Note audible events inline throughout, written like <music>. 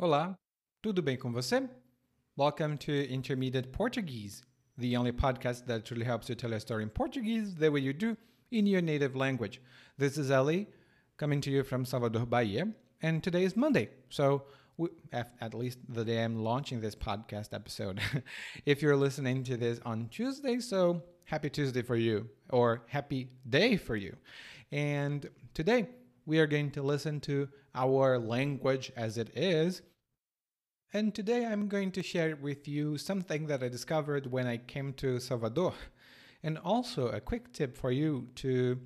Olá, tudo bem com você? Welcome to Intermediate Portuguese, the only podcast that truly helps you tell a story in Portuguese the way you do in your native language. This is Ellie, coming to you from Salvador, Bahia, and today is Monday, so we, at least the day I'm launching this podcast episode. <laughs> if you're listening to this on Tuesday, so happy Tuesday for you, or happy day for you. And today we are going to listen to our language as it is. And today I'm going to share with you something that I discovered when I came to Salvador. And also a quick tip for you to,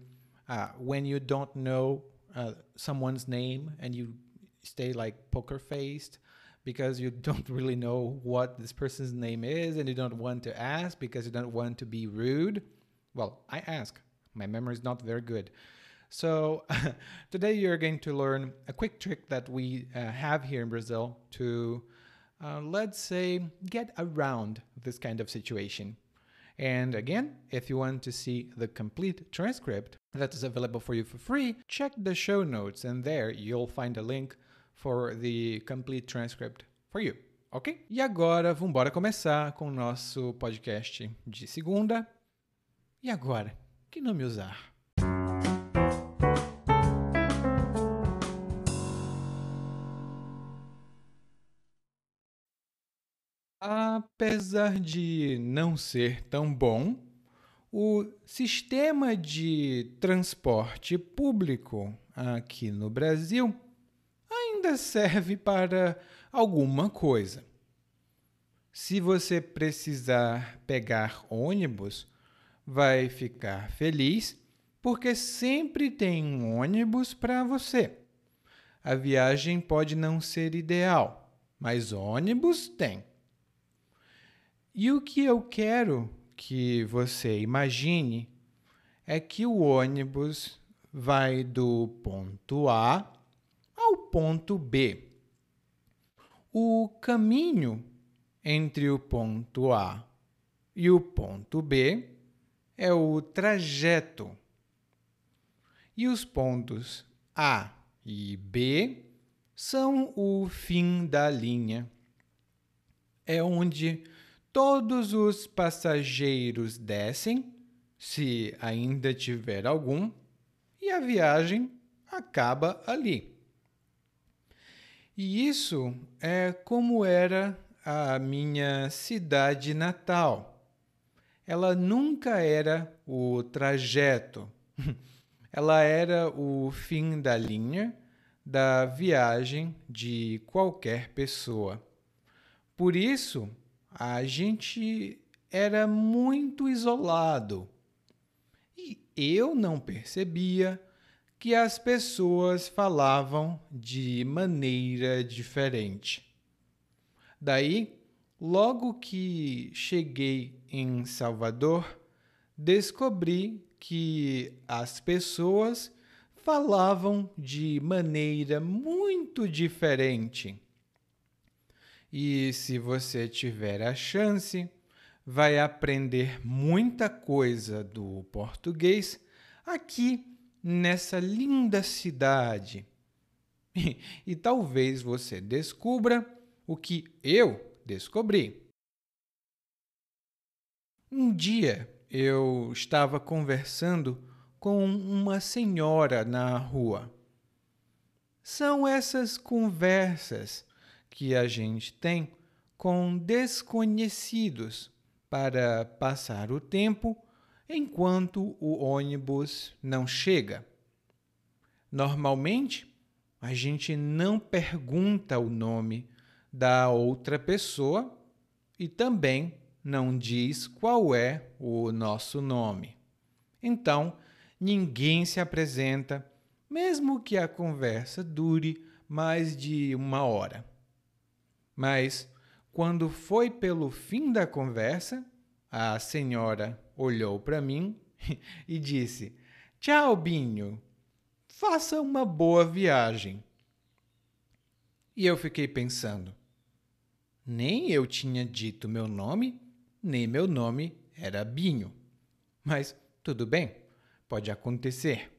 uh, when you don't know uh, someone's name and you stay like poker faced because you <laughs> don't really know what this person's name is and you don't want to ask because you don't want to be rude. Well, I ask. My memory is not very good. So <laughs> today you're going to learn a quick trick that we uh, have here in Brazil to, uh, let's say, get around this kind of situation. And again, if you want to see the complete transcript that is available for you for free, check the show notes and there you'll find a link for the complete transcript for you. Ok? E agora, vamos embora começar com o nosso podcast de segunda. E agora, que nome usar? Apesar de não ser tão bom, o sistema de transporte público aqui no Brasil ainda serve para alguma coisa. Se você precisar pegar ônibus, vai ficar feliz porque sempre tem um ônibus para você. A viagem pode não ser ideal, mas ônibus tem. E o que eu quero que você imagine é que o ônibus vai do ponto A ao ponto B. O caminho entre o ponto A e o ponto B é o trajeto. E os pontos A e B são o fim da linha. É onde Todos os passageiros descem, se ainda tiver algum, e a viagem acaba ali. E isso é como era a minha cidade natal. Ela nunca era o trajeto, <laughs> ela era o fim da linha da viagem de qualquer pessoa. Por isso, a gente era muito isolado e eu não percebia que as pessoas falavam de maneira diferente. Daí, logo que cheguei em Salvador, descobri que as pessoas falavam de maneira muito diferente. E se você tiver a chance, vai aprender muita coisa do português aqui nessa linda cidade. E, <laughs> e talvez você descubra o que eu descobri. Um dia eu estava conversando com uma senhora na rua. São essas conversas que a gente tem com desconhecidos para passar o tempo enquanto o ônibus não chega. Normalmente, a gente não pergunta o nome da outra pessoa e também não diz qual é o nosso nome. Então, ninguém se apresenta, mesmo que a conversa dure mais de uma hora. Mas, quando foi pelo fim da conversa, a senhora olhou para mim <laughs> e disse: Tchau, Binho. Faça uma boa viagem. E eu fiquei pensando: nem eu tinha dito meu nome, nem meu nome era Binho. Mas tudo bem, pode acontecer.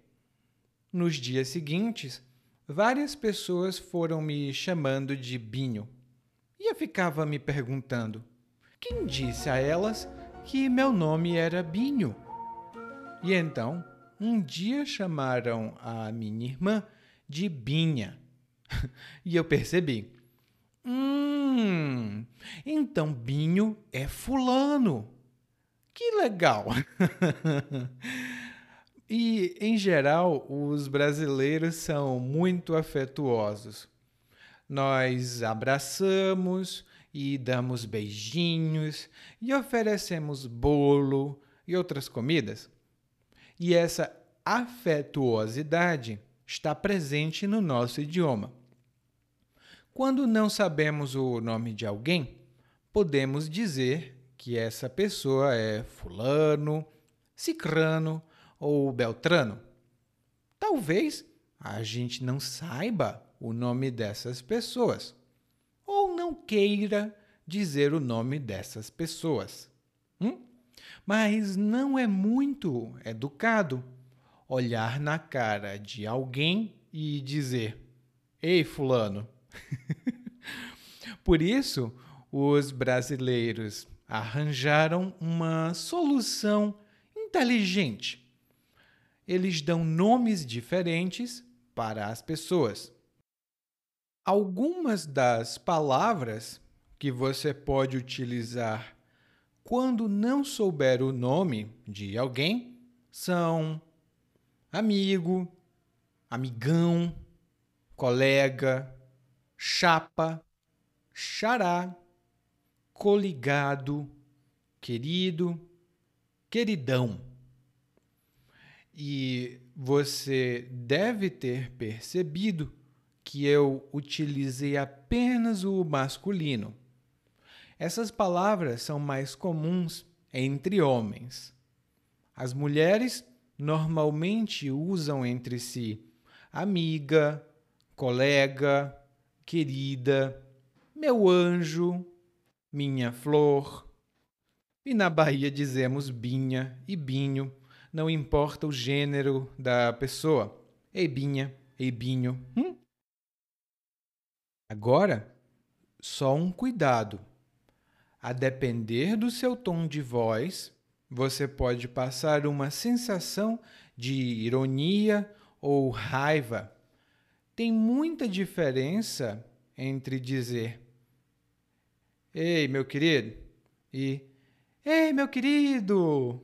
Nos dias seguintes, várias pessoas foram me chamando de Binho. E eu ficava me perguntando: quem disse a elas que meu nome era Binho? E então, um dia chamaram a minha irmã de Binha. <laughs> e eu percebi: hum, então Binho é Fulano. Que legal! <laughs> e, em geral, os brasileiros são muito afetuosos. Nós abraçamos e damos beijinhos e oferecemos bolo e outras comidas. E essa afetuosidade está presente no nosso idioma. Quando não sabemos o nome de alguém, podemos dizer que essa pessoa é Fulano, Cicrano ou Beltrano. Talvez a gente não saiba o nome dessas pessoas ou não queira dizer o nome dessas pessoas. Hum? Mas não é muito educado olhar na cara de alguém e dizer: Ei, Fulano. <laughs> Por isso, os brasileiros arranjaram uma solução inteligente. Eles dão nomes diferentes para as pessoas. Algumas das palavras que você pode utilizar quando não souber o nome de alguém são amigo, amigão, colega, chapa, xará, coligado, querido, queridão. E você deve ter percebido que eu utilizei apenas o masculino. Essas palavras são mais comuns entre homens. As mulheres normalmente usam entre si amiga, colega, querida, meu anjo, minha flor. E na Bahia dizemos binha e binho, não importa o gênero da pessoa. Ei binha, ei binho. Hum? Agora, só um cuidado. A depender do seu tom de voz, você pode passar uma sensação de ironia ou raiva. Tem muita diferença entre dizer Ei, meu querido, e Ei, meu querido.